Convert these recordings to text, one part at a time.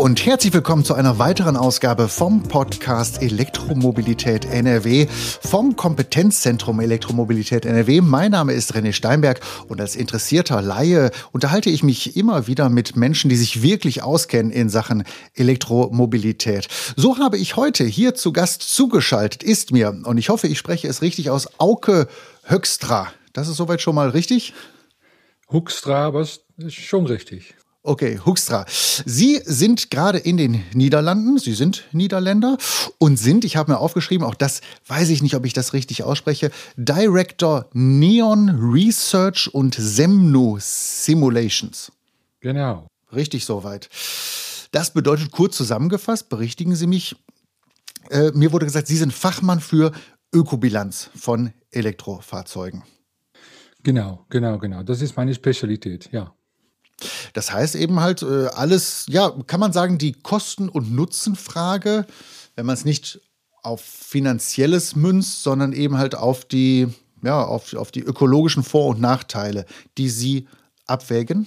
und herzlich willkommen zu einer weiteren Ausgabe vom Podcast Elektromobilität NRW vom Kompetenzzentrum Elektromobilität NRW. Mein Name ist René Steinberg und als interessierter Laie unterhalte ich mich immer wieder mit Menschen, die sich wirklich auskennen in Sachen Elektromobilität. So habe ich heute hier zu Gast zugeschaltet, ist mir, und ich hoffe, ich spreche es richtig aus, Auke Höckstra. Das ist soweit schon mal richtig? Huckstra, aber ist schon richtig. Okay, Huxtra. Sie sind gerade in den Niederlanden, Sie sind Niederländer und sind, ich habe mir aufgeschrieben, auch das weiß ich nicht, ob ich das richtig ausspreche, Director Neon Research und Semno Simulations. Genau. Richtig soweit. Das bedeutet kurz zusammengefasst, berichtigen Sie mich, äh, mir wurde gesagt, Sie sind Fachmann für Ökobilanz von Elektrofahrzeugen. Genau, genau, genau. Das ist meine Spezialität, ja. Das heißt eben halt äh, alles, ja, kann man sagen, die Kosten- und Nutzenfrage, wenn man es nicht auf finanzielles münzt, sondern eben halt auf die, ja, auf, auf die ökologischen Vor- und Nachteile, die Sie abwägen?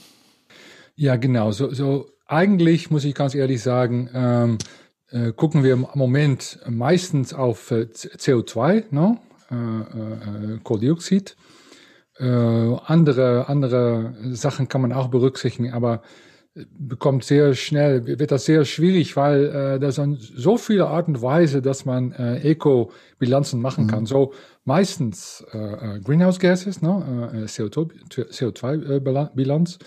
Ja, genau. So, so eigentlich muss ich ganz ehrlich sagen, ähm, äh, gucken wir im Moment meistens auf äh, CO2, ne? Äh, äh, Kohlendioxid. Äh, andere, andere Sachen kann man auch berücksichtigen, aber bekommt sehr schnell, wird das sehr schwierig, weil äh, das sind so viele Art und Weise, dass man äh, Eco-Bilanzen machen mhm. kann. So meistens äh, äh Greenhouse Gases, ne, äh, CO2-Bilanz.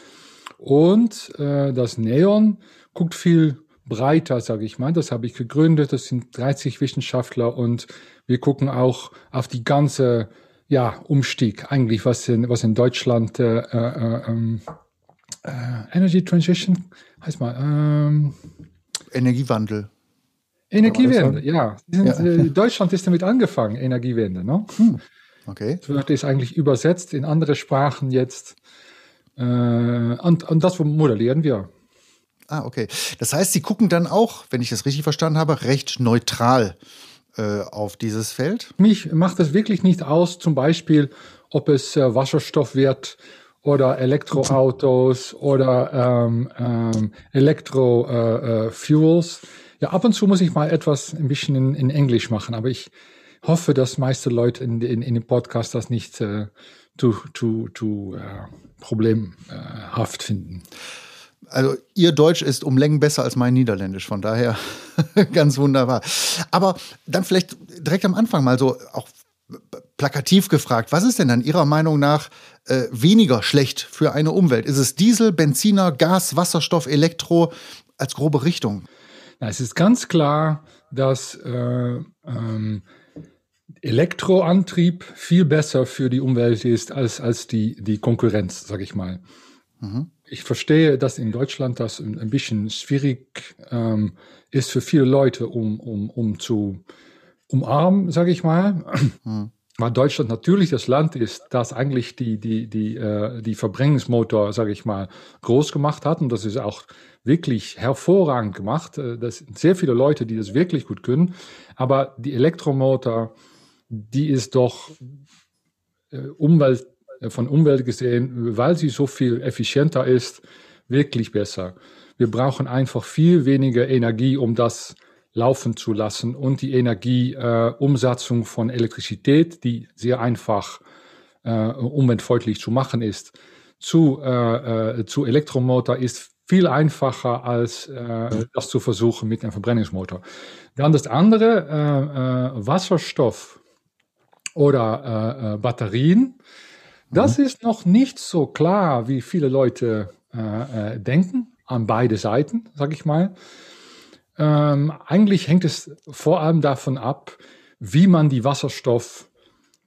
und äh, das Neon guckt viel breiter, sage ich mal. Das habe ich gegründet. Das sind 30 Wissenschaftler und wir gucken auch auf die ganze ja, Umstieg eigentlich, was in, was in Deutschland äh, äh, ähm, äh, Energy Transition heißt mal. Ähm, Energiewandel. Energiewende, ja. Sind, ja. Äh, Deutschland ist damit angefangen, Energiewende. Ne? Hm. Okay. Das wird ist eigentlich übersetzt in andere Sprachen jetzt. Äh, und, und das modellieren wir. Ah, okay. Das heißt, Sie gucken dann auch, wenn ich das richtig verstanden habe, recht neutral äh, auf dieses Feld? Mich macht es wirklich nicht aus, zum Beispiel, ob es äh, Wasserstoff wird oder Elektroautos oder ähm, ähm, Elektrofuels. Äh, äh ja, ab und zu muss ich mal etwas ein bisschen in, in Englisch machen, aber ich hoffe, dass meiste Leute in, in, in dem Podcast das nicht äh, zu, zu, äh, problemhaft finden. Also Ihr Deutsch ist um Längen besser als mein Niederländisch, von daher ganz wunderbar. Aber dann vielleicht direkt am Anfang mal so auch plakativ gefragt, was ist denn dann Ihrer Meinung nach äh, weniger schlecht für eine Umwelt? Ist es Diesel, Benziner, Gas, Wasserstoff, Elektro als grobe Richtung? Na, es ist ganz klar, dass äh, ähm, Elektroantrieb viel besser für die Umwelt ist als, als die, die Konkurrenz, sage ich mal. Mhm. Ich verstehe, dass in Deutschland das ein bisschen schwierig ähm, ist für viele Leute, um, um, um zu umarmen, sage ich mal. Mhm. Weil Deutschland natürlich das Land ist, das eigentlich die, die, die, äh, die Verbrennungsmotor, sage ich mal, groß gemacht hat. Und das ist auch wirklich hervorragend gemacht. Äh, das sind sehr viele Leute, die das wirklich gut können. Aber die Elektromotor, die ist doch äh, Umwelt von Umwelt gesehen, weil sie so viel effizienter ist, wirklich besser. Wir brauchen einfach viel weniger Energie, um das laufen zu lassen und die Energieumsatzung äh, von Elektrizität, die sehr einfach äh, umweltfreundlich zu machen ist, zu, äh, äh, zu Elektromotor ist viel einfacher als äh, das zu versuchen mit einem Verbrennungsmotor. Dann das andere, äh, äh, Wasserstoff oder äh, äh, Batterien das mhm. ist noch nicht so klar, wie viele Leute äh, äh, denken, an beide Seiten, sage ich mal. Ähm, eigentlich hängt es vor allem davon ab, wie man die Wasserstoff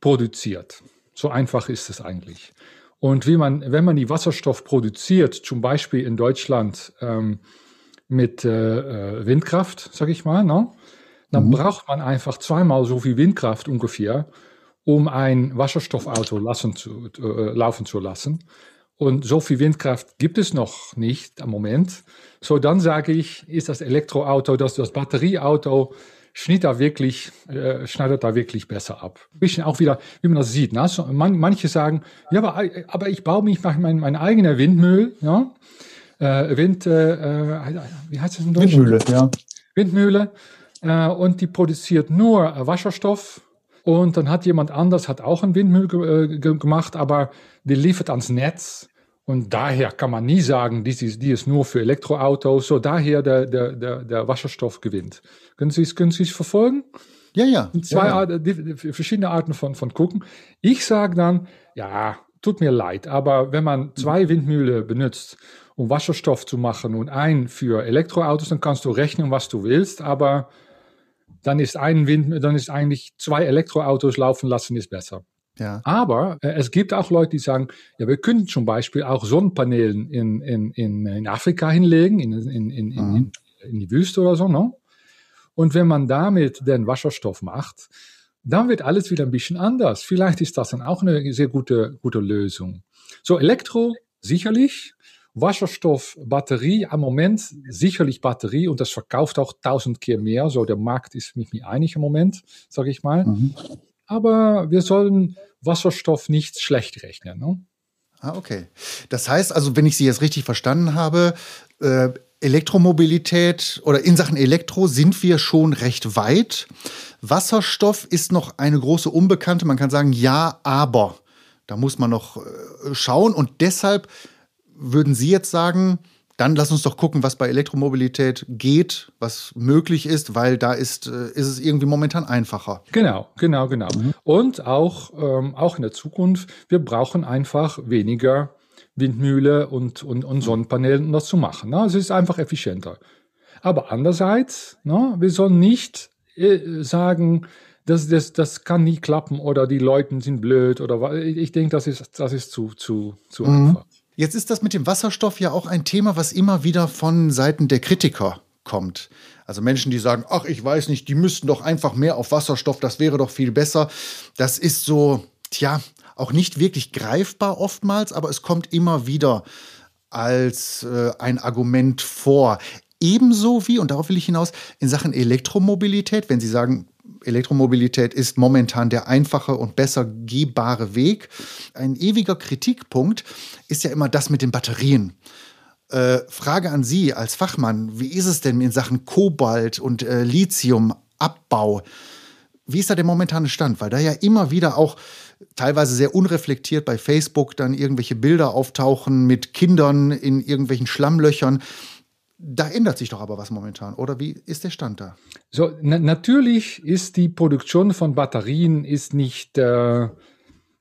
produziert. So einfach ist es eigentlich. Und wie man, wenn man die Wasserstoff produziert, zum Beispiel in Deutschland ähm, mit äh, äh Windkraft, sage ich mal, ne? dann mhm. braucht man einfach zweimal so viel Windkraft ungefähr, um ein Wasserstoffauto lassen zu, äh, laufen zu lassen. Und so viel Windkraft gibt es noch nicht am Moment. So, dann sage ich, ist das Elektroauto, das, das Batterieauto, schneidet da wirklich, äh, schneidet da wirklich besser ab. Ein bisschen auch wieder, wie man das sieht. Ne? So, man, manche sagen, ja, aber, aber ich baue mich meinen mein eigener Windmüll. Ja? äh, Wind, äh, wie heißt das in Deutsch? Windmühle, ja. Windmühle. Äh, und die produziert nur Wasserstoff. Und dann hat jemand anders, hat auch ein Windmühle ge ge gemacht, aber die liefert ans Netz. Und daher kann man nie sagen, die ist, die ist nur für Elektroautos. So daher der, der, der, der Wasserstoff gewinnt. Können Sie es, können Sie es verfolgen? Ja, ja. Zwei ja, Arten, die, die, verschiedene Arten von, von gucken. Ich sage dann, ja, tut mir leid, aber wenn man zwei Windmühle benutzt, um Wasserstoff zu machen und ein für Elektroautos, dann kannst du rechnen, was du willst, aber dann ist ein Wind, dann ist eigentlich zwei Elektroautos laufen lassen ist besser. Ja. Aber äh, es gibt auch Leute, die sagen, ja, wir können zum Beispiel auch Sonnenpanelen in, in, in, in Afrika hinlegen, in, in, in, mhm. in, in die Wüste oder so. Ne? Und wenn man damit den Wasserstoff macht, dann wird alles wieder ein bisschen anders. Vielleicht ist das dann auch eine sehr gute, gute Lösung. So, Elektro sicherlich, Wasserstoff, Batterie, am Moment sicherlich Batterie und das verkauft auch tausend Kehr mehr. So, der Markt ist mit mir einig im Moment, sage ich mal. Mhm. Aber wir sollen Wasserstoff nicht schlecht rechnen. Ne? Ah, okay. Das heißt also, wenn ich Sie jetzt richtig verstanden habe, äh, Elektromobilität oder in Sachen Elektro sind wir schon recht weit. Wasserstoff ist noch eine große Unbekannte. Man kann sagen, ja, aber. Da muss man noch äh, schauen. Und deshalb würden Sie jetzt sagen, dann lass uns doch gucken, was bei Elektromobilität geht, was möglich ist, weil da ist, äh, ist es irgendwie momentan einfacher. Genau, genau, genau. Mhm. Und auch, ähm, auch in der Zukunft, wir brauchen einfach weniger Windmühle und, und, und Sonnenpaneele, um das zu machen. Ne? Es ist einfach effizienter. Aber andererseits, ne, wir sollen nicht äh, sagen, das, das, das kann nie klappen oder die Leute sind blöd oder ich denke, das ist, das ist zu, zu, zu mhm. einfach. Jetzt ist das mit dem Wasserstoff ja auch ein Thema, was immer wieder von Seiten der Kritiker kommt. Also Menschen, die sagen, ach, ich weiß nicht, die müssten doch einfach mehr auf Wasserstoff, das wäre doch viel besser. Das ist so, tja, auch nicht wirklich greifbar oftmals, aber es kommt immer wieder als äh, ein Argument vor. Ebenso wie, und darauf will ich hinaus, in Sachen Elektromobilität, wenn Sie sagen, Elektromobilität ist momentan der einfache und besser gehbare Weg. Ein ewiger Kritikpunkt ist ja immer das mit den Batterien. Äh, Frage an Sie als Fachmann, wie ist es denn in Sachen Kobalt und äh, Lithiumabbau? Wie ist da der momentane Stand? Weil da ja immer wieder auch teilweise sehr unreflektiert bei Facebook dann irgendwelche Bilder auftauchen mit Kindern in irgendwelchen Schlammlöchern. Da ändert sich doch aber was momentan, oder wie ist der Stand da? So, na natürlich ist die Produktion von Batterien ist nicht äh,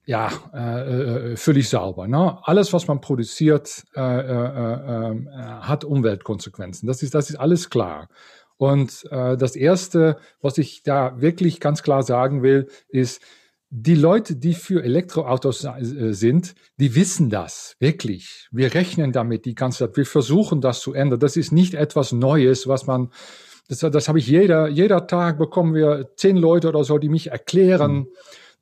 ja, äh, äh völlig sauber. Ne? Alles, was man produziert, äh, äh, äh, hat Umweltkonsequenzen. Das ist, das ist alles klar. Und das Erste, was ich da wirklich ganz klar sagen will, ist, die Leute, die für Elektroautos äh, sind, die wissen das wirklich. Wir rechnen damit die ganze Zeit. Wir versuchen das zu ändern. Das ist nicht etwas Neues, was man, das, das habe ich jeder, jeder Tag bekommen wir zehn Leute oder so, die mich erklären, mhm.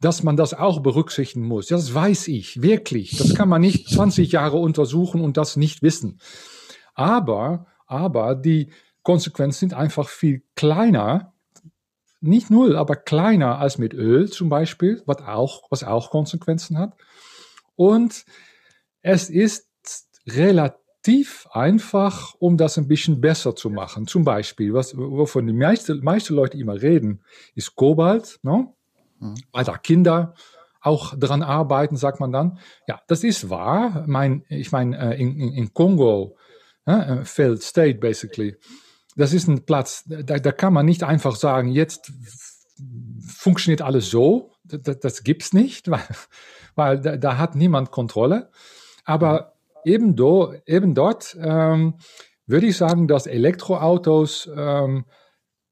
dass man das auch berücksichtigen muss. Das weiß ich, wirklich. Das kann man nicht 20 Jahre untersuchen und das nicht wissen. Aber, aber die Konsequenzen sind einfach viel kleiner nicht null, aber kleiner als mit Öl zum Beispiel, was auch, was auch Konsequenzen hat. Und es ist relativ einfach, um das ein bisschen besser zu machen. Zum Beispiel, was, wovon die meisten meiste Leute immer reden, ist Kobalt, ne? Mhm. weil da Kinder auch dran arbeiten, sagt man dann. Ja, das ist wahr. Mein, ich meine, äh, in, in, in Kongo, äh, failed state basically, das ist ein Platz, da, da kann man nicht einfach sagen, jetzt funktioniert alles so. Das, das gibt's nicht, weil, weil da, da, hat niemand Kontrolle. Aber eben, do, eben dort ähm, würde ich sagen, dass Elektroautos ähm,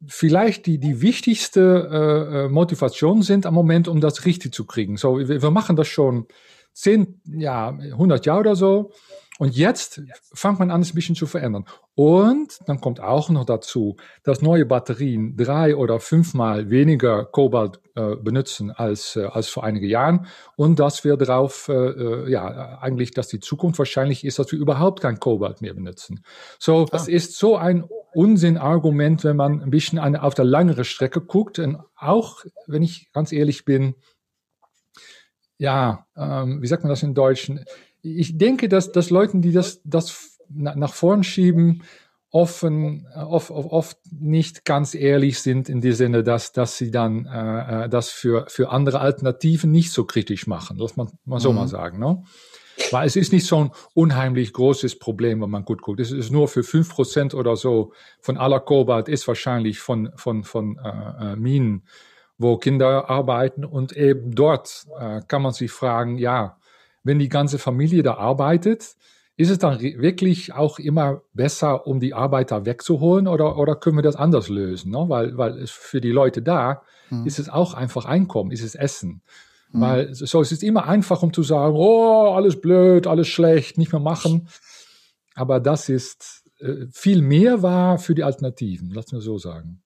vielleicht die, die wichtigste äh, äh Motivation sind am Moment, um das richtig zu kriegen. So, wir, wir machen das schon zehn, ja, 100 Jahre oder so. Und jetzt fängt man an, es ein bisschen zu verändern. Und dann kommt auch noch dazu, dass neue Batterien drei oder fünfmal weniger Kobalt äh, benutzen als, äh, als vor einigen Jahren. Und dass wir darauf, äh, äh, ja, eigentlich, dass die Zukunft wahrscheinlich ist, dass wir überhaupt kein Kobalt mehr benutzen. So, ah. es ist so ein Unsinnargument, wenn man ein bisschen eine, auf der langere Strecke guckt. Und auch, wenn ich ganz ehrlich bin, ja, ähm, wie sagt man das in Deutsch? Ich denke, dass, dass Leuten, die das, das nach vorn schieben, offen, oft, oft nicht ganz ehrlich sind in dem Sinne, dass, dass sie dann äh, das für, für andere Alternativen nicht so kritisch machen. Das man, man so mhm. mal sagen. Ne? Weil es ist nicht so ein unheimlich großes Problem, wenn man gut guckt. Es ist nur für fünf Prozent oder so von aller Kobalt ist wahrscheinlich von, von, von äh, Minen, wo Kinder arbeiten. Und eben dort äh, kann man sich fragen, ja, wenn die ganze Familie da arbeitet, ist es dann wirklich auch immer besser, um die Arbeiter wegzuholen oder, oder können wir das anders lösen? Ne? Weil, weil es für die Leute da mhm. ist es auch einfach Einkommen, ist es Essen. Mhm. Weil so es ist immer einfach, um zu sagen, oh, alles blöd, alles schlecht, nicht mehr machen. Aber das ist äh, viel mehr war für die Alternativen, lass mir so sagen.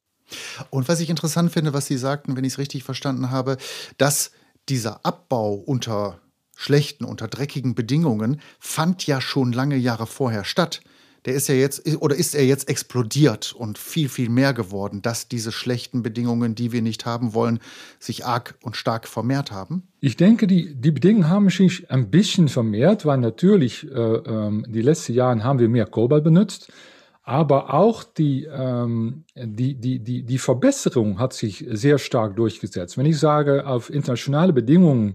Und was ich interessant finde, was Sie sagten, wenn ich es richtig verstanden habe, dass dieser Abbau unter schlechten, unter dreckigen Bedingungen fand ja schon lange Jahre vorher statt. Der ist ja jetzt, oder ist er jetzt explodiert und viel, viel mehr geworden, dass diese schlechten Bedingungen, die wir nicht haben wollen, sich arg und stark vermehrt haben? Ich denke, die, die Bedingungen haben sich ein bisschen vermehrt, weil natürlich äh, äh, die letzten Jahre haben wir mehr Kobalt benutzt. Aber auch die, ähm, die, die, die, die Verbesserung hat sich sehr stark durchgesetzt. Wenn ich sage, auf internationale Bedingungen ähm,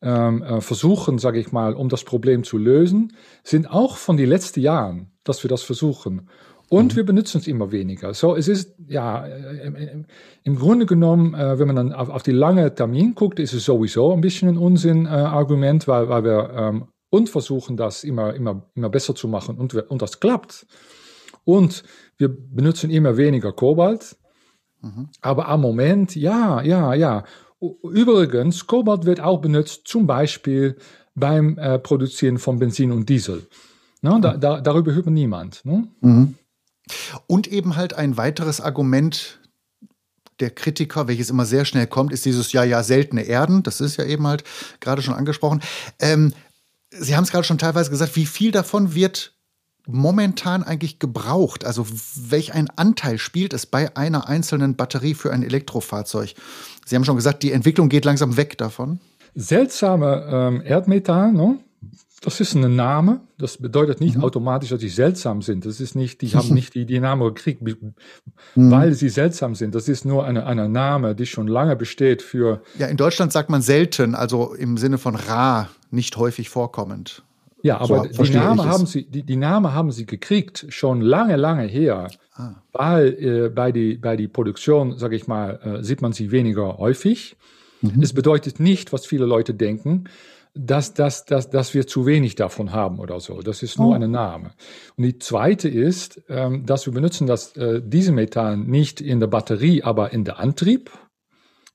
äh, versuchen, sage ich mal, um das Problem zu lösen, sind auch von den letzten Jahren, dass wir das versuchen. Und mhm. wir benutzen es immer weniger. So, es ist, ja, im, im, im Grunde genommen, äh, wenn man dann auf, auf, die lange Termin guckt, ist es sowieso ein bisschen ein Unsinn-Argument, äh, weil, weil wir ähm, und versuchen, das immer, immer, immer besser zu machen und, und das klappt. Und wir benutzen immer weniger Kobalt. Mhm. Aber am Moment, ja, ja, ja. Übrigens, Kobalt wird auch benutzt, zum Beispiel beim äh, Produzieren von Benzin und Diesel. Ne, da, da, darüber hört niemand. Ne? Mhm. Und eben halt ein weiteres Argument der Kritiker, welches immer sehr schnell kommt, ist dieses ja, ja, seltene Erden. Das ist ja eben halt gerade schon angesprochen. Ähm, Sie haben es gerade schon teilweise gesagt, wie viel davon wird momentan eigentlich gebraucht? Also welch ein Anteil spielt es bei einer einzelnen Batterie für ein Elektrofahrzeug? Sie haben schon gesagt, die Entwicklung geht langsam weg davon. Seltsame ähm, Erdmetall, ne? das ist ein Name. Das bedeutet nicht mhm. automatisch, dass sie seltsam sind. Das ist nicht, die haben nicht die, die Namen gekriegt, mhm. weil sie seltsam sind. Das ist nur eine, eine Name, die schon lange besteht für. Ja, in Deutschland sagt man selten, also im Sinne von rar, nicht häufig vorkommend. Ja, aber so, die, Name haben sie, die, die Name haben sie gekriegt, schon lange, lange her. Ah. Weil äh, bei, die, bei die Produktion, sage ich mal, äh, sieht man sie weniger häufig. Mhm. Es bedeutet nicht, was viele Leute denken, dass, dass, dass, dass wir zu wenig davon haben oder so. Das ist nur oh. eine Name. Und die zweite ist, ähm, dass wir benutzen das, äh, diese Metall nicht in der Batterie, aber in der Antrieb,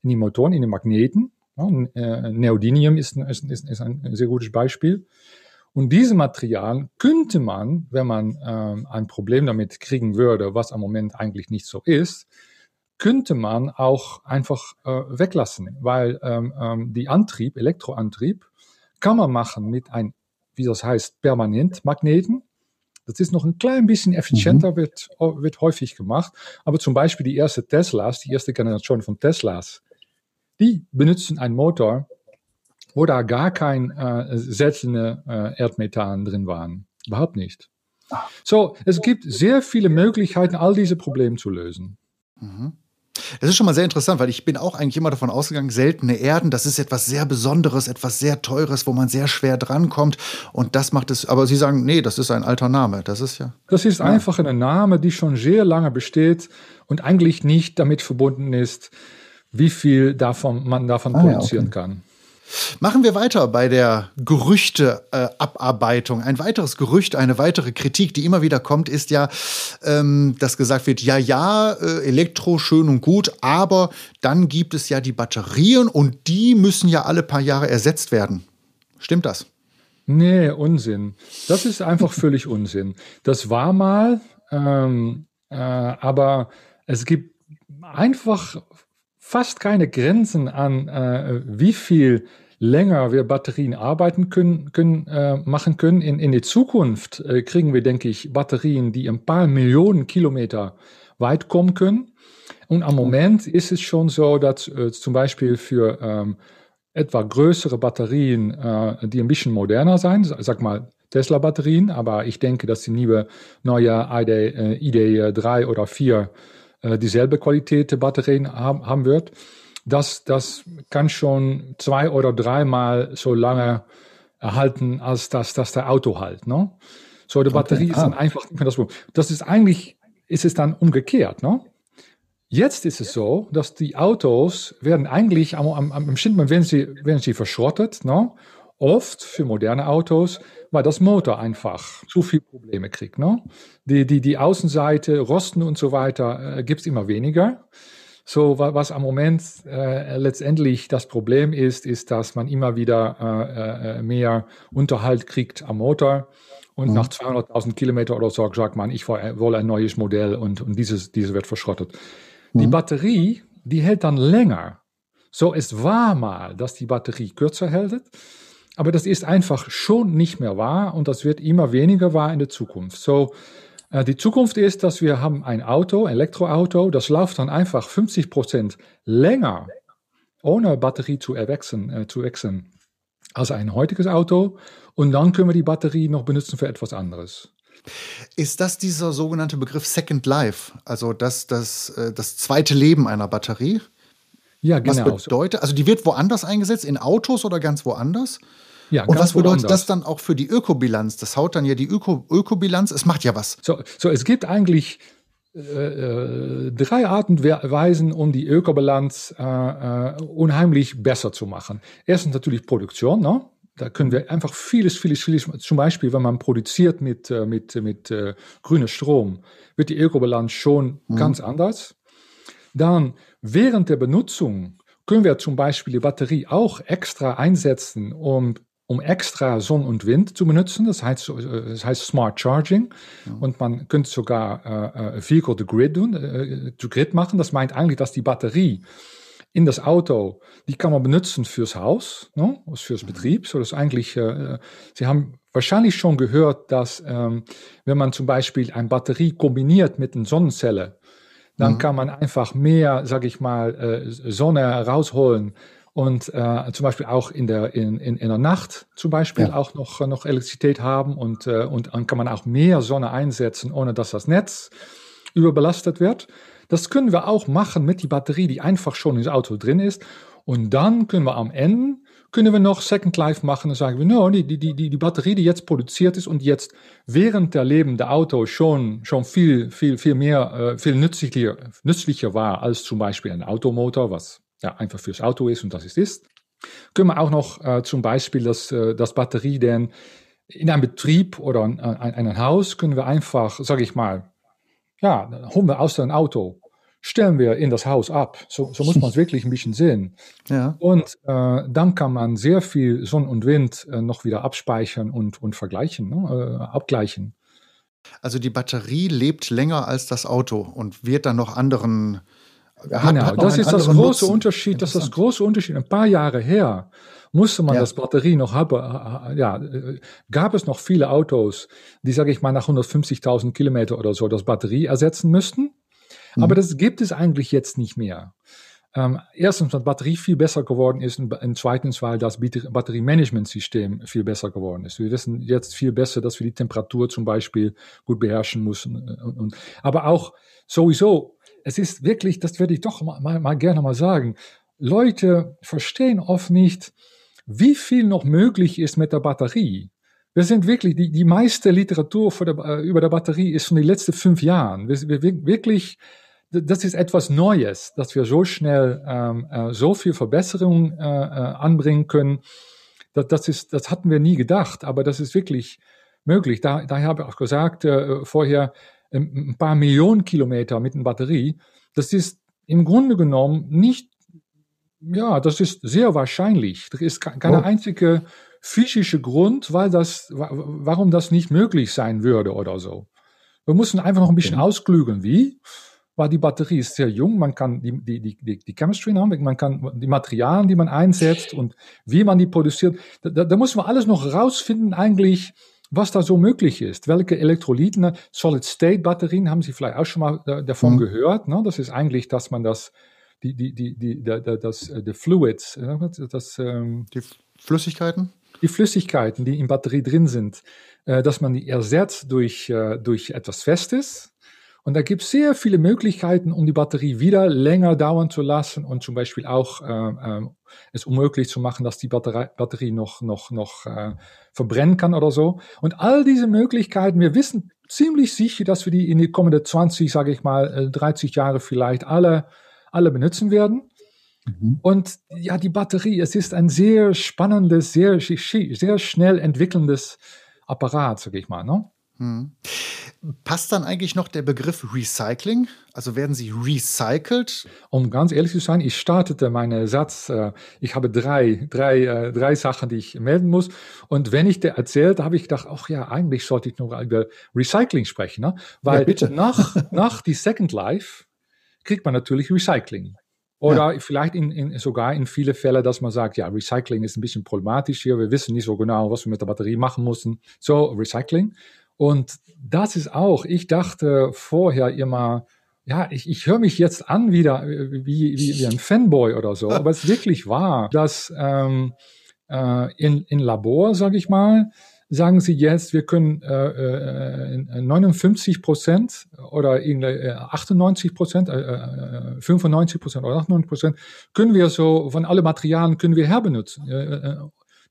in die Motoren, in den Magneten. Ja, äh, Neodymium ist, ist, ist, ist ein sehr gutes Beispiel. Und diese Material könnte man, wenn man ähm, ein Problem damit kriegen würde, was am Moment eigentlich nicht so ist, könnte man auch einfach äh, weglassen, weil ähm, ähm, die Antrieb, Elektroantrieb, kann man machen mit ein, wie das heißt, Permanentmagneten. Das ist noch ein klein bisschen effizienter, mhm. wird, wird häufig gemacht. Aber zum Beispiel die erste Teslas, die erste Generation von Teslas, die benutzen einen Motor, wo da gar kein äh, seltene äh, Erdmethan drin waren. Überhaupt nicht. So, es gibt sehr viele Möglichkeiten, all diese Probleme zu lösen. Mhm. Das ist schon mal sehr interessant, weil ich bin auch eigentlich immer davon ausgegangen, seltene Erden, das ist etwas sehr Besonderes, etwas sehr Teures, wo man sehr schwer drankommt. Und das macht es, aber Sie sagen, nee, das ist ein alter Name. Das ist ja. Das ist einfach ein Name, die schon sehr lange besteht und eigentlich nicht damit verbunden ist, wie viel davon man davon ah, produzieren ja, okay. kann. Machen wir weiter bei der Gerüchteabarbeitung. Äh, Ein weiteres Gerücht, eine weitere Kritik, die immer wieder kommt, ist ja, ähm, dass gesagt wird, ja, ja, äh, Elektro schön und gut, aber dann gibt es ja die Batterien und die müssen ja alle paar Jahre ersetzt werden. Stimmt das? Nee, Unsinn. Das ist einfach völlig Unsinn. Das war mal, ähm, äh, aber es gibt einfach fast keine Grenzen an, äh, wie viel länger wir Batterien arbeiten können, können äh, machen können. In, in die Zukunft äh, kriegen wir, denke ich, Batterien, die ein paar Millionen Kilometer weit kommen können. Und am Moment ist es schon so, dass äh, zum Beispiel für ähm, etwa größere Batterien, äh, die ein bisschen moderner sein, sag mal Tesla-Batterien, aber ich denke, dass die neue, neue ID, äh, ID 3 oder 4 äh, dieselbe Qualität der Batterien haben, haben wird. Das, das kann schon zwei oder dreimal so lange erhalten, als das, das der Auto halt. Ne? So, die Batterie okay. ist dann ah. einfach das Problem. Das ist eigentlich, ist es dann umgekehrt. Ne? Jetzt ist es so, dass die Autos werden eigentlich am, am, am wenn sie, werden sie verschrottet, ne? Oft für moderne Autos, weil das Motor einfach zu viele Probleme kriegt. Ne? Die, die, die Außenseite, Rosten und so weiter äh, gibt es immer weniger. So, was am Moment äh, letztendlich das Problem ist, ist, dass man immer wieder äh, äh mehr Unterhalt kriegt am Motor. Und mhm. nach 200.000 Kilometer oder so sagt man, ich will ein neues Modell und, und dieses, dieses wird verschrottet. Mhm. Die Batterie, die hält dann länger. So, es war mal, dass die Batterie kürzer hält, aber das ist einfach schon nicht mehr wahr und das wird immer weniger wahr in der Zukunft. So, äh, die Zukunft ist, dass wir haben ein Auto, Elektroauto, das läuft dann einfach 50 Prozent länger, ohne Batterie zu erwechseln, äh, zu wechseln, als ein heutiges Auto. Und dann können wir die Batterie noch benutzen für etwas anderes. Ist das dieser sogenannte Begriff Second Life, also das, das, äh, das zweite Leben einer Batterie? Ja, genau. Was bedeutet, also die wird woanders eingesetzt, in Autos oder ganz woanders? Ja, und was bedeutet das dann auch für die Ökobilanz? Das haut dann ja die Öko Ökobilanz, es macht ja was. So, so es gibt eigentlich äh, äh drei Arten Weisen, um die Ökobilanz äh, äh, unheimlich besser zu machen. Erstens natürlich Produktion, ne? Da können wir einfach vieles, vieles, vieles, zum Beispiel, wenn man produziert mit, äh, mit, mit äh, grünem Strom, wird die Ökobilanz schon mhm. ganz anders. Dann während der Benutzung können wir zum Beispiel die Batterie auch extra einsetzen, um um extra Sonne und Wind zu benutzen. Das heißt, das heißt Smart Charging. Ja. Und man könnte sogar äh, äh Vehicle to Grid, tun, äh, to Grid machen. Das meint eigentlich, dass die Batterie in das Auto, die kann man benutzen fürs Haus, ne, fürs Betrieb. So, das eigentlich, äh, Sie haben wahrscheinlich schon gehört, dass ähm, wenn man zum Beispiel eine Batterie kombiniert mit einer Sonnenzelle, dann mhm. kann man einfach mehr, sag ich mal, äh, Sonne rausholen und äh, zum Beispiel auch in der, in, in, in der Nacht zum Beispiel ja. auch noch, noch Elektrizität haben und, äh, und dann kann man auch mehr Sonne einsetzen, ohne dass das Netz überbelastet wird. Das können wir auch machen mit die Batterie, die einfach schon ins Auto drin ist. Und dann können wir am Ende können wir noch Second Life machen und sagen wir, no, die, die, die, die Batterie, die jetzt produziert ist und jetzt während der Leben der Auto schon, schon viel, viel, viel mehr, äh, viel nützlicher, nützlicher war als zum Beispiel ein Automotor, was ja, einfach fürs Auto ist und das ist ist. Können wir auch noch äh, zum Beispiel das, äh, das Batterie denn in einem Betrieb oder in, in einem Haus können wir einfach, sage ich mal, ja, holen wir aus dem Auto, stellen wir in das Haus ab. So, so muss man es wirklich ein bisschen sehen. Ja. Und äh, dann kann man sehr viel Sonne und Wind äh, noch wieder abspeichern und, und vergleichen, ne? äh, abgleichen. Also die Batterie lebt länger als das Auto und wird dann noch anderen hat, genau, hat das ist das große Nutzen. Unterschied. Das ist das große Unterschied. Ein paar Jahre her musste man ja. das Batterie noch haben. Ja, gab es noch viele Autos, die, sage ich mal, nach 150.000 Kilometer oder so das Batterie ersetzen müssten. Mhm. Aber das gibt es eigentlich jetzt nicht mehr. Ähm, erstens, weil Batterie viel besser geworden ist und, und zweitens, weil das Batteriemanagementsystem viel besser geworden ist. Wir wissen jetzt viel besser, dass wir die Temperatur zum Beispiel gut beherrschen müssen. Und, und, aber auch sowieso es ist wirklich, das würde ich doch mal, mal gerne mal sagen, Leute verstehen oft nicht, wie viel noch möglich ist mit der Batterie. Wir sind wirklich, die, die meiste Literatur der, äh, über der Batterie ist von den letzten fünf Jahren. Wir, wir wirklich, das ist etwas Neues, dass wir so schnell ähm, äh, so viel Verbesserung äh, äh, anbringen können. Das, das, ist, das hatten wir nie gedacht, aber das ist wirklich möglich. Da, daher habe ich auch gesagt äh, vorher, ein paar Millionen Kilometer mit einer Batterie, das ist im Grunde genommen nicht, ja, das ist sehr wahrscheinlich. Das ist keine oh. einzige physische Grund, weil das, warum das nicht möglich sein würde oder so. Wir müssen einfach noch ein bisschen okay. ausklügeln, wie, weil die Batterie ist sehr jung, man kann die, die, die, die Chemistry haben, man kann die Materialien, die man einsetzt und wie man die produziert, da, da muss man alles noch rausfinden eigentlich, was da so möglich ist. Welche Elektrolyten, Solid-State-Batterien, haben Sie vielleicht auch schon mal äh, davon mhm. gehört. Ne? Das ist eigentlich, dass man das, die, die, die, die, das, äh, die Fluids, das, ähm, die Flüssigkeiten? die Flüssigkeiten, die in Batterie drin sind, äh, dass man die ersetzt durch, äh, durch etwas Festes. Und da gibt es sehr viele Möglichkeiten, um die Batterie wieder länger dauern zu lassen und zum Beispiel auch äh, äh, es unmöglich zu machen, dass die Batterie, Batterie noch, noch, noch äh, verbrennen kann oder so. Und all diese Möglichkeiten, wir wissen ziemlich sicher, dass wir die in die kommenden 20, sage ich mal, 30 äh, Jahre vielleicht alle, alle benutzen werden. Mhm. Und ja, die Batterie, es ist ein sehr spannendes, sehr, sehr schnell entwickelndes Apparat, sage ich mal. Ne? Hm. Passt dann eigentlich noch der Begriff Recycling? Also werden sie recycelt? Um ganz ehrlich zu sein, ich startete meinen Satz, äh, ich habe drei, drei, äh, drei Sachen, die ich melden muss. Und wenn ich dir erzählt, habe ich gedacht, ach ja, eigentlich sollte ich nur über Recycling sprechen. Ne? Weil ja, nach, nach die Second Life kriegt man natürlich Recycling. Oder ja. vielleicht in, in, sogar in viele Fälle, dass man sagt, ja, Recycling ist ein bisschen problematisch hier. Wir wissen nicht so genau, was wir mit der Batterie machen müssen. So, Recycling. Und das ist auch, ich dachte vorher immer, ja, ich, ich höre mich jetzt an wieder wie, wie, wie ein Fanboy oder so, aber es wirklich wahr, dass ähm, äh, in, in Labor, sage ich mal, sagen sie jetzt, wir können äh, äh, 59 Prozent oder 98 äh, Prozent, äh, 95 äh, Prozent oder 98 Prozent, können wir so von alle Materialien können wir herbenutzen.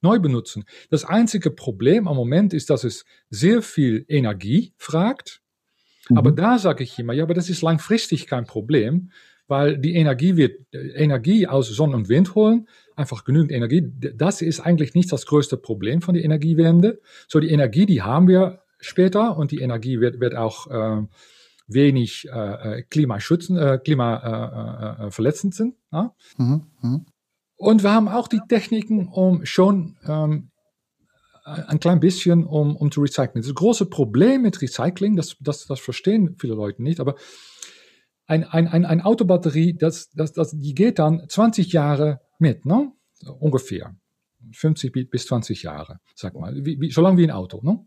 Äh, neu benutzen. Das einzige Problem am Moment ist, dass es sehr viel Energie fragt. Mhm. Aber da sage ich immer, ja, aber das ist langfristig kein Problem, weil die Energie wird Energie aus Sonne und Wind holen, einfach genügend Energie. Das ist eigentlich nicht das größte Problem von der Energiewende. So die Energie, die haben wir später und die Energie wird, wird auch äh, wenig äh, äh Klimaschützen, äh, Klimaverletzend äh, äh, sind. Ja? Mhm. Mhm. Und wir haben auch die Techniken, um schon ähm, ein klein bisschen um, um zu recyceln. Das große Problem mit Recycling, das, das, das verstehen viele Leute nicht, aber ein, ein, ein, ein Autobatterie, das, das, das, die geht dann 20 Jahre mit, ne? ungefähr. 50 bis 20 Jahre, sag mal, wie, wie, so lange wie ein Auto. Ne?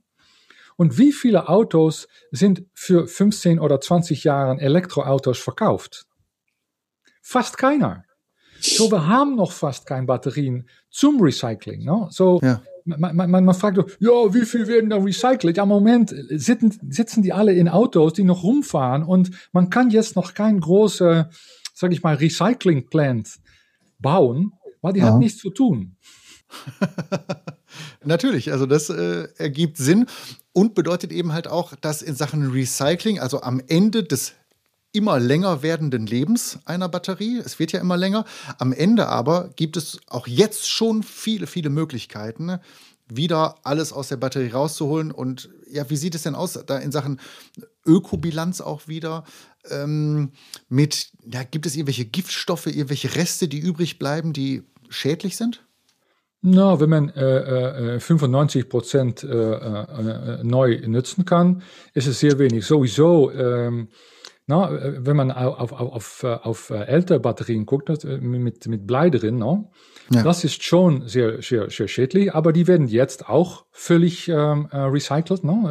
Und wie viele Autos sind für 15 oder 20 Jahre Elektroautos verkauft? Fast keiner. So, wir haben noch fast keine Batterien zum Recycling. Ne? So, ja. man, man, man fragt, ja, wie viel werden da recycelt? Ja, im Moment sitzen, sitzen die alle in Autos, die noch rumfahren und man kann jetzt noch kein große, sag ich mal, Recycling-Plant bauen, weil die ja. hat nichts zu tun. Natürlich, also das äh, ergibt Sinn und bedeutet eben halt auch, dass in Sachen Recycling, also am Ende des immer länger werdenden Lebens einer Batterie. Es wird ja immer länger. Am Ende aber gibt es auch jetzt schon viele, viele Möglichkeiten, wieder alles aus der Batterie rauszuholen. Und ja, wie sieht es denn aus da in Sachen Ökobilanz auch wieder? Ähm, mit, ja, gibt es irgendwelche Giftstoffe, irgendwelche Reste, die übrig bleiben, die schädlich sind? Na, wenn man äh, äh, 95 Prozent äh, äh, neu nutzen kann, ist es sehr wenig. Sowieso ähm, na, wenn man auf, auf, auf, auf ältere Batterien guckt, mit, mit Blei drin, no? Ja. das ist schon sehr, sehr, sehr schädlich, aber die werden jetzt auch völlig ähm, recycelt. No?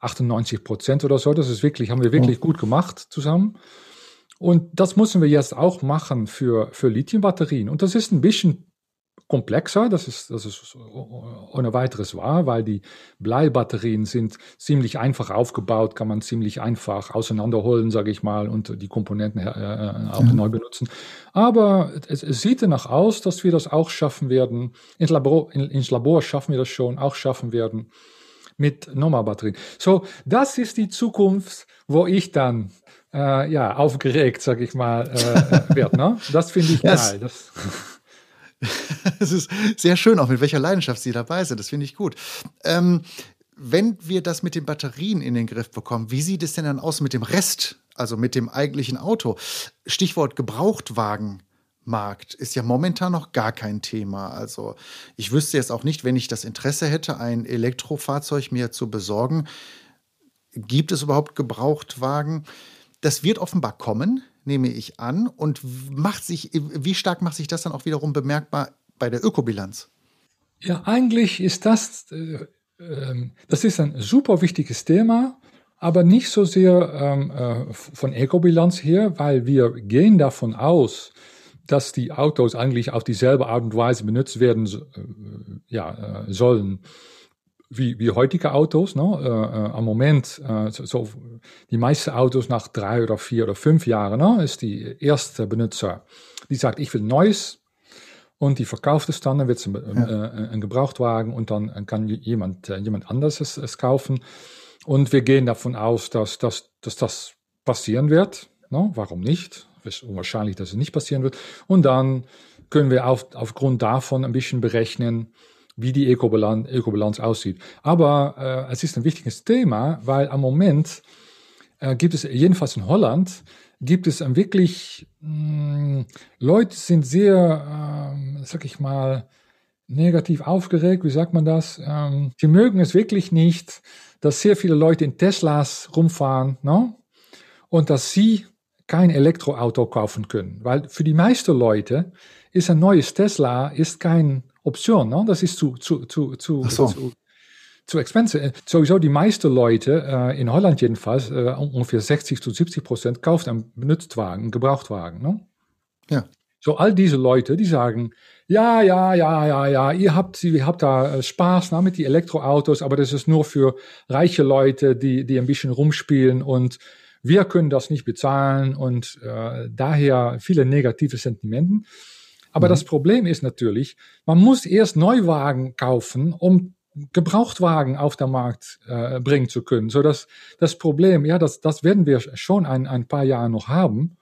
98 Prozent oder so, das ist wirklich, haben wir wirklich oh. gut gemacht zusammen. Und das müssen wir jetzt auch machen für, für Lithium-Batterien. Und das ist ein bisschen komplexer, das ist, das ist ohne weiteres wahr, weil die Bleibatterien sind ziemlich einfach aufgebaut, kann man ziemlich einfach auseinanderholen, sage ich mal, und die Komponenten äh, äh auch ja. neu benutzen. Aber es, es, sieht danach aus, dass wir das auch schaffen werden. Ins Labor, in, ins Labor schaffen wir das schon, auch schaffen werden mit Normal-Batterien. So, das ist die Zukunft, wo ich dann äh, ja aufgeregt, sage ich mal, äh, werde. Ne? Das finde ich yes. geil. Das es ist sehr schön, auch mit welcher Leidenschaft Sie dabei sind. Das finde ich gut. Ähm, wenn wir das mit den Batterien in den Griff bekommen, wie sieht es denn dann aus mit dem Rest, also mit dem eigentlichen Auto? Stichwort Gebrauchtwagenmarkt ist ja momentan noch gar kein Thema. Also ich wüsste jetzt auch nicht, wenn ich das Interesse hätte, ein Elektrofahrzeug mir zu besorgen, gibt es überhaupt Gebrauchtwagen? Das wird offenbar kommen nehme ich an. Und macht sich, wie stark macht sich das dann auch wiederum bemerkbar bei der Ökobilanz? Ja, eigentlich ist das, äh, äh, das ist ein super wichtiges Thema, aber nicht so sehr ähm, äh, von Ökobilanz her, weil wir gehen davon aus, dass die Autos eigentlich auf dieselbe Art und Weise benutzt werden äh, ja, äh, sollen wie, wie heutige Autos. Ne? Äh, äh, am Moment, äh, so, so, die meisten Autos nach drei oder vier oder fünf Jahren, ne, ist die erste Benutzer, die sagt, ich will Neues. Und die verkauft es dann, dann wird es ein, ja. äh, ein Gebrauchtwagen und dann kann jemand, äh, jemand anderes es, es, kaufen. Und wir gehen davon aus, dass, dass, dass das passieren wird. Ne? Warum nicht? Es ist unwahrscheinlich, dass es nicht passieren wird. Und dann können wir auf, aufgrund davon ein bisschen berechnen, wie die Ökobilanz, Ökobilanz aussieht. Aber äh, es ist ein wichtiges Thema, weil am Moment äh, gibt es, jedenfalls in Holland, gibt es wirklich, mh, hm, Leute sind sehr, ähm, sag ich mal, negativ aufgeregt, wie sagt man das? Ähm, sie mögen es wirklich nicht, dass sehr viele Leute in Teslas rumfahren, no? und dass sie kein Elektroauto kaufen können. Weil für die meisten Leute ist ein neues Tesla ist kein Option. Ne? Das ist zu, zu, zu, zu, so. zu, zu expensive. Sowieso die meisten Leute, äh, in Holland jedenfalls, äh, ungefähr 60 zu 70 Prozent, kauft einen Benutztwagen, einen Gebrauchtwagen. Ne? Ja. So all diese Leute, die sagen, ja, ja, ja, ja, ja, ihr habt, ihr habt da äh, Spaß ne, mit die Elektroautos, aber das ist nur für reiche Leute, die, die ein bisschen rumspielen und wir können das nicht bezahlen und äh, daher viele negative Sentimenten. Aber mhm. das Problem ist natürlich, man muss erst Neuwagen kaufen, um Gebrauchtwagen auf den Markt äh, bringen zu können. So dass das Problem, ja, das, das werden wir schon ein, ein paar Jahre noch haben,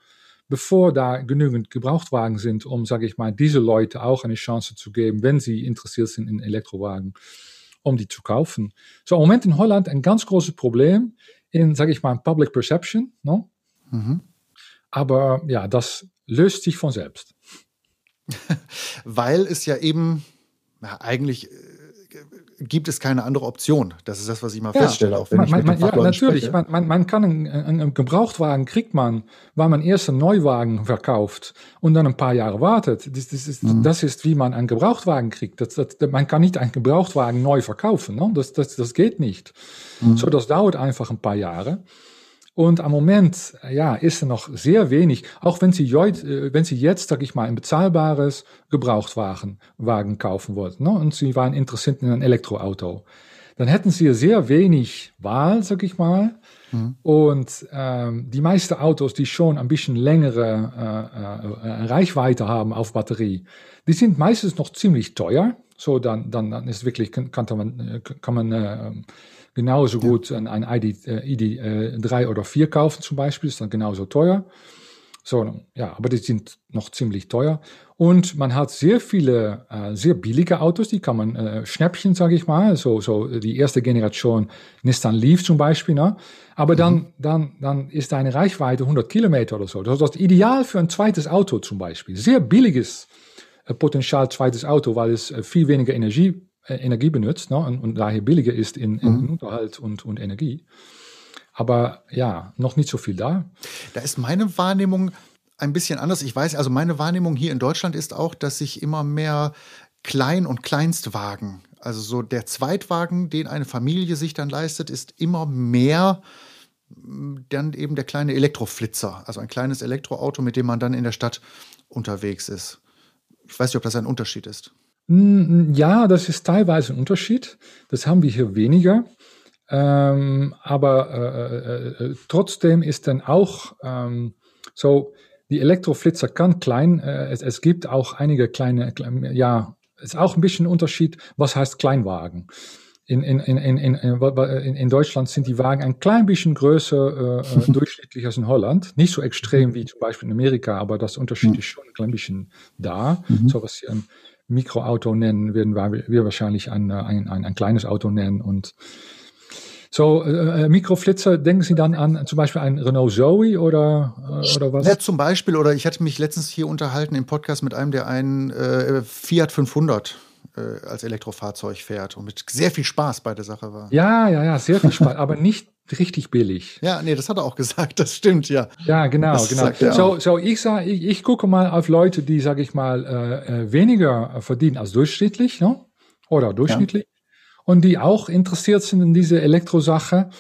bevor da genügend Gebrauchtwagen sind, um, sage ich mal, diese Leute auch eine Chance zu geben, wenn sie interessiert sind in Elektrowagen, um die zu kaufen. So im Moment in Holland ein ganz großes Problem in, sage ich mal, Public Perception. No? Mhm. Aber ja, das löst sich von selbst. Weil es ja eben, ja, eigentlich äh, gibt es keine andere Option. Das ist das, was ich mal ja, feststelle, auch wenn man, ich mit man, den Ja, natürlich. Man, man, man, kann einen, einen, Gebrauchtwagen kriegt man, weil man erst einen Neuwagen verkauft und dann ein paar Jahre wartet. Das, das, ist, mhm. das ist, wie man einen Gebrauchtwagen kriegt. Das, das, man kann nicht einen Gebrauchtwagen neu verkaufen. Ne? Das, das, das geht nicht. Mhm. So, das dauert einfach ein paar Jahre. Und am Moment, ja, ist noch sehr wenig, auch wenn Sie, äh, wenn Sie jetzt, sag ich mal, ein bezahlbares Gebrauchtwagen Wagen kaufen wollten, ne, und Sie waren interessiert in ein Elektroauto, dann hätten Sie sehr wenig Wahl, sag ich mal. Mhm. Und ähm, die meisten Autos, die schon ein bisschen längere äh, äh, Reichweite haben auf Batterie, die sind meistens noch ziemlich teuer. So, dann, dann, dann ist wirklich, kann, kann man, äh, kann man äh, genauso ja. gut ein, ein ID, äh, ID äh, 3 oder 4 kaufen zum Beispiel, ist dann genauso teuer. So, ja, aber die sind noch ziemlich teuer. Und man hat sehr viele äh, sehr billige Autos, die kann man äh, Schnäppchen, sage ich mal, so, so die erste Generation Nissan Leaf zum Beispiel. Ne? Aber dann, mhm. dann, dann ist eine Reichweite 100 Kilometer oder so. Das ist ideal für ein zweites Auto zum Beispiel. Sehr billiges äh, Potenzial zweites Auto, weil es äh, viel weniger Energie Energie benutzt ne, und, und, daher billiger ist in, in mhm. Unterhalt und, und Energie. Aber ja, noch nicht so viel da. Da ist meine Wahrnehmung ein bisschen anders. Ich weiß, also meine Wahrnehmung hier in Deutschland ist auch, dass sich immer mehr Klein- und Kleinstwagen, also so der Zweitwagen, den eine Familie sich dann leistet, ist immer mehr dann eben der kleine Elektroflitzer, also ein kleines Elektroauto, mit dem man dann in der Stadt unterwegs ist. Ich weiß nicht, ob das ein Unterschied ist. Hm, ja, das ist teilweise ein Unterschied. Das haben wir hier weniger. Ähm, aber äh, äh, äh, trotzdem ist dann auch ähm, so, die Elektroflitzer kann klein, äh, es, es, gibt auch einige kleine, kleine, ja, ist auch ein bisschen ein Unterschied, was heißt Kleinwagen. In, in, in, in, in, in Deutschland sind die Wagen ein klein bisschen größer äh, äh durchschnittlich als in Holland. Nicht so extrem wie zum Beispiel in Amerika, aber das Unterschied mhm. ist schon ein klein bisschen da. Mhm. So was hier ein Mikroauto nennen, werden wir wahrscheinlich ein, ein, ein, ein kleines Auto nennen. Und so, äh, äh, Mikroflitzer, denken Sie dann an zum Beispiel ein Renault Zoe oder, äh, oder was? Ja, zum Beispiel, oder ich hatte mich letztens hier unterhalten im Podcast mit einem, der einen äh, Fiat 500 äh, als Elektrofahrzeug fährt und mit sehr viel Spaß bei der Sache war. Ja, ja, ja, sehr viel Spaß, aber nicht richtig billig. Ja, nee, das hat er auch gesagt, das stimmt, ja. Ja, genau, das genau. So, so ich sag, ich, ich gucke mal auf Leute, die, sag ich mal, äh, äh weniger verdienen als durchschnittlich, ne? oder durchschnittlich, ja. und die auch interessiert sind in diese Elektrosache.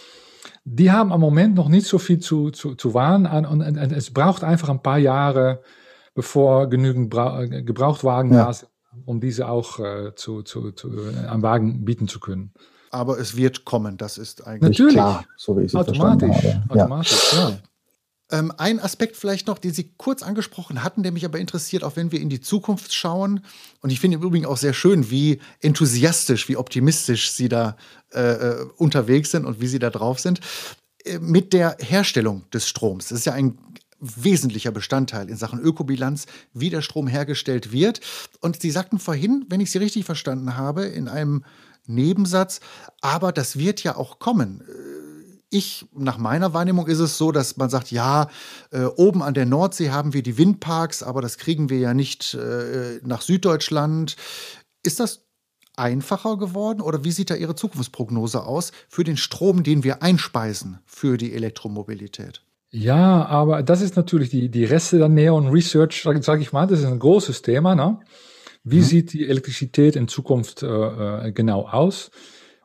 Die haben am Moment noch nicht so viel zu, zu, zu wahren an, und, und es braucht einfach ein paar Jahre, bevor genügend Bra Gebrauchtwagen ja. da sind, um diese auch äh, zu, zu, zu, am Wagen bieten zu können. Aber es wird kommen, das ist eigentlich Natürlich. klar, so wie ich es verstanden habe. Automatisch, ja. ja. Ähm, ein Aspekt vielleicht noch, den Sie kurz angesprochen hatten, der mich aber interessiert, auch wenn wir in die Zukunft schauen. Und ich finde im Übrigen auch sehr schön, wie enthusiastisch, wie optimistisch Sie da äh, äh unterwegs sind und wie Sie da drauf sind. Äh, mit der Herstellung des Stroms. Das ist ja ein wesentlicher Bestandteil in Sachen Ökobilanz, wie der Strom hergestellt wird. Und Sie sagten vorhin, wenn ich Sie richtig verstanden habe, in einem Nebensatz, aber das wird ja auch kommen. Äh, ich, nach meiner Wahrnehmung ist es so, dass man sagt, ja, äh, oben an der Nordsee haben wir die Windparks, aber das kriegen wir ja nicht äh, nach Süddeutschland. Ist das einfacher geworden oder wie sieht da Ihre Zukunftsprognose aus für den Strom, den wir einspeisen für die Elektromobilität? Ja, aber das ist natürlich die, die Reste der Neon Research, sage sag ich mal, das ist ein großes Thema. Ne? Wie mhm. sieht die Elektrizität in Zukunft äh, äh, genau aus?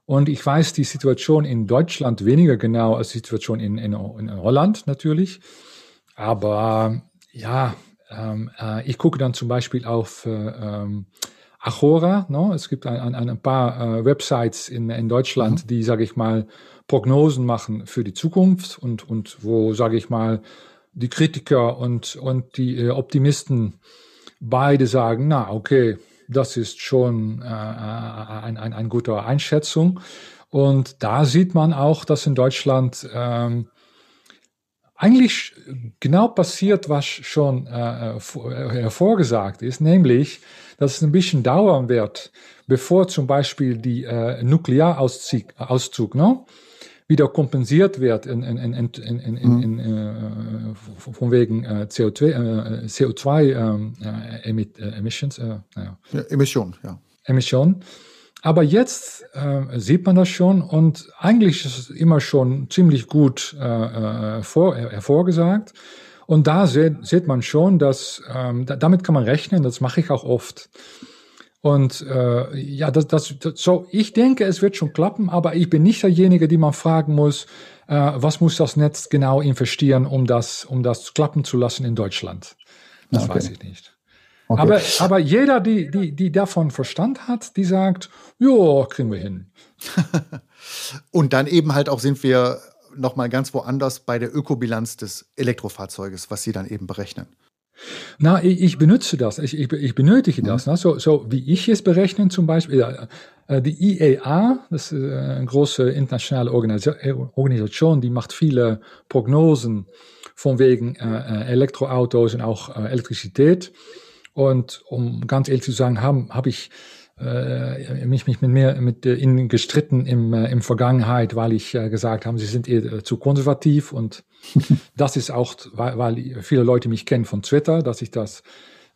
Und ich weiß die Situation in Deutschland weniger genau als die Situation in, in, in Holland natürlich. Aber ja, ähm, äh, ich gucke dann zum Beispiel auf äh, ähm, Agora. No? Es gibt ein, ein, ein paar äh, Websites in, in Deutschland, mhm. die, sage ich mal, Prognosen machen für die Zukunft und, und wo, sage ich mal, die Kritiker und, und die äh, Optimisten beide sagen, na okay, das ist schon äh, ein, ein, ein guter Einschätzung. Und da sieht man auch, dass in Deutschland ähm, eigentlich genau passiert, was schon äh, hervorgesagt ist, nämlich, dass es ein bisschen dauern wird, bevor zum Beispiel die äh, Nuklearauszug Auszug, ne, wieder kompensiert wird in, in, in, in, in, in, in, äh, von wegen äh, CO2, äh, CO2 ähm, äh, Emit, äh, Emissions, äh, ja. ja. Emission, ja. Emission. Aber jetzt äh, sieht man das schon und eigentlich ist es immer schon ziemlich gut äh, äh vor, hervorgesagt. Und da sieht, sieht man schon, dass ähm, damit kann man rechnen, das mache ich auch oft. Und äh, ja, das, das, das, so, ich denke, es wird schon klappen, aber ich bin nicht derjenige, die man fragen muss, äh, was muss das Netz genau investieren, um das, um das klappen zu lassen in Deutschland. Das okay. weiß ich nicht. Okay. Aber, aber jeder, die, die, die davon Verstand hat, die sagt, ja, kriegen wir hin. Und dann eben halt auch sind wir noch mal ganz woanders bei der Ökobilanz des Elektrofahrzeuges, was Sie dann eben berechnen. Na, ich, ich benutze das, ich, ich, ich benötige mhm. das. Ne? So, so wie ich es berechne zum Beispiel, äh, die IEA, das ist äh, eine große internationale Organisation, die macht viele Prognosen von wegen äh, äh, Elektroautos und auch äh, Elektrizität. Und um ganz ehrlich zu sagen, habe hab ich äh, mich, mich mit mir mit äh, ihnen gestritten im, äh, im Vergangenheit, weil ich äh, gesagt habe, sie sind eher äh, zu konservativ und das ist auch, weil, weil viele Leute mich kennen von Twitter, dass ich das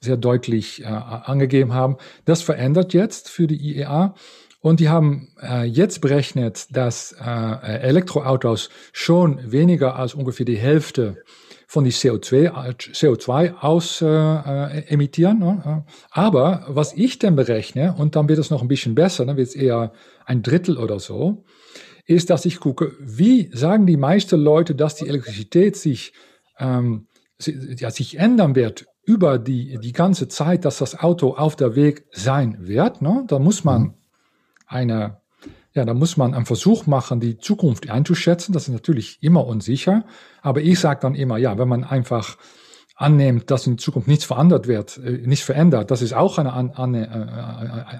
sehr deutlich äh, angegeben habe. Das verändert jetzt für die IEA. Und die haben äh, jetzt berechnet, dass äh, Elektroautos schon weniger als ungefähr die Hälfte von die CO2, CO2 aus äh, äh, emittieren. Ne? Aber was ich dann berechne, und dann wird es noch ein bisschen besser, dann wird es eher ein Drittel oder so, ist, dass ich gucke, wie sagen die meisten Leute, dass die Elektrizität sich, ähm, ja, sich ändern wird über die, die ganze Zeit, dass das Auto auf der Weg sein wird. Ne? Da muss man mhm. eine ja, da muss man einen Versuch machen, die Zukunft einzuschätzen. Das ist natürlich immer unsicher. Aber ich sage dann immer, ja, wenn man einfach annimmt, dass in Zukunft nichts verändert wird, äh, nicht verändert, das ist auch eine, eine, eine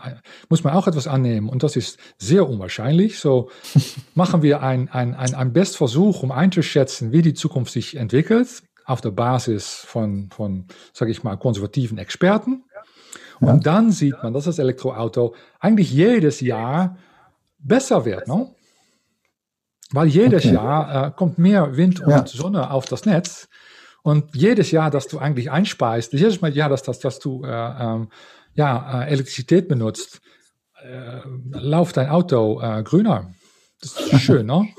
äh, äh, muss man auch etwas annehmen und das ist sehr unwahrscheinlich. So machen wir ein, ein, ein, ein Bestversuch, um einzuschätzen, wie die Zukunft sich entwickelt, auf der Basis von, von sage ich mal, konservativen Experten. Und ja. dann sieht man, dass das Elektroauto eigentlich jedes Jahr besser wird. Ne? Weil jedes okay. Jahr äh, kommt mehr Wind und ja. Sonne auf das Netz. Und jedes Jahr, dass du eigentlich einspeist, jedes Mal, Jahr, dass, dass, dass du äh, ähm, ja, äh, Elektrizität benutzt, äh, läuft dein Auto äh, grüner. Das ist schön, ne?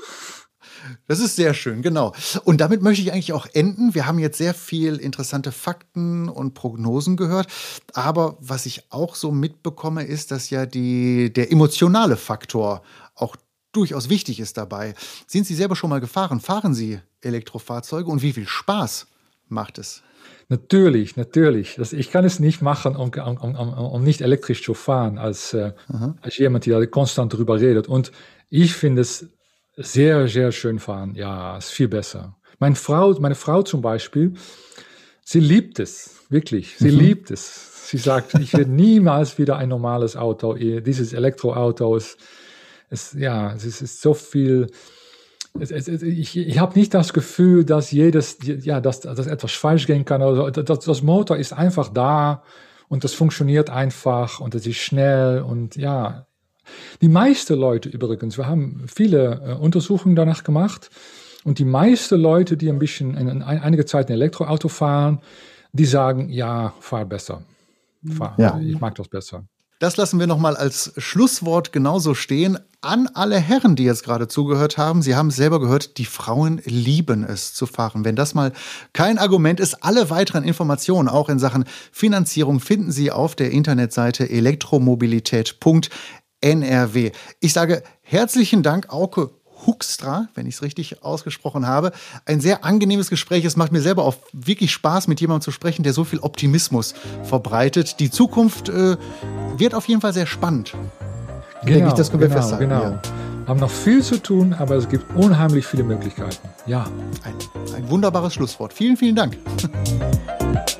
Das ist sehr schön, genau. Und damit möchte ich eigentlich auch enden. Wir haben jetzt sehr viel interessante Fakten und Prognosen gehört. Aber was ich auch so mitbekomme, ist, dass ja die, der emotionale Faktor auch durchaus wichtig ist dabei. Sind Sie selber schon mal gefahren? Fahren Sie Elektrofahrzeuge und wie viel Spaß macht es? Natürlich, natürlich. Das, ich kann es nicht machen, um, um, um, um nicht elektrisch zu fahren, als, äh, als jemand, der konstant darüber redet. Und ich finde es sehr, sehr schön fahren. Ja, ist viel besser. Meine Frau, meine Frau zum Beispiel, sie liebt es, wirklich. Sie mhm. liebt es. Sie sagt, ich werde niemals wieder ein normales Auto. Dieses Elektroauto ist, ist ja, es ist so viel, es, es, ich, ich habe nicht das Gefühl, dass jedes, ja, dass, dass etwas falsch gehen kann. Also, das, das Motor ist einfach da und das funktioniert einfach und es ist schnell und ja. Die meisten Leute übrigens, wir haben viele äh, Untersuchungen danach gemacht und die meisten Leute, die ein bisschen in, in einige Zeit ein Elektroauto fahren, die sagen, ja, fahr besser. Fahr, ja. Ich mag das besser. Das lassen wir nochmal als Schlusswort genauso stehen. An alle Herren, die jetzt gerade zugehört haben, Sie haben es selber gehört, die Frauen lieben es zu fahren. Wenn das mal kein Argument ist, alle weiteren Informationen, auch in Sachen Finanzierung, finden Sie auf der Internetseite elektromobilität.nrw. Ich sage herzlichen Dank, Auke Huckstra, wenn ich es richtig ausgesprochen habe. Ein sehr angenehmes Gespräch. Es macht mir selber auch wirklich Spaß, mit jemandem zu sprechen, der so viel Optimismus verbreitet. Die Zukunft äh, wird auf jeden Fall sehr spannend. Genau, Denke ich, das können genau, wir festhalten. Genau. Ja. Haben noch viel zu tun, aber es gibt unheimlich viele Möglichkeiten. Ja. Ein, ein wunderbares Schlusswort. Vielen, vielen Dank.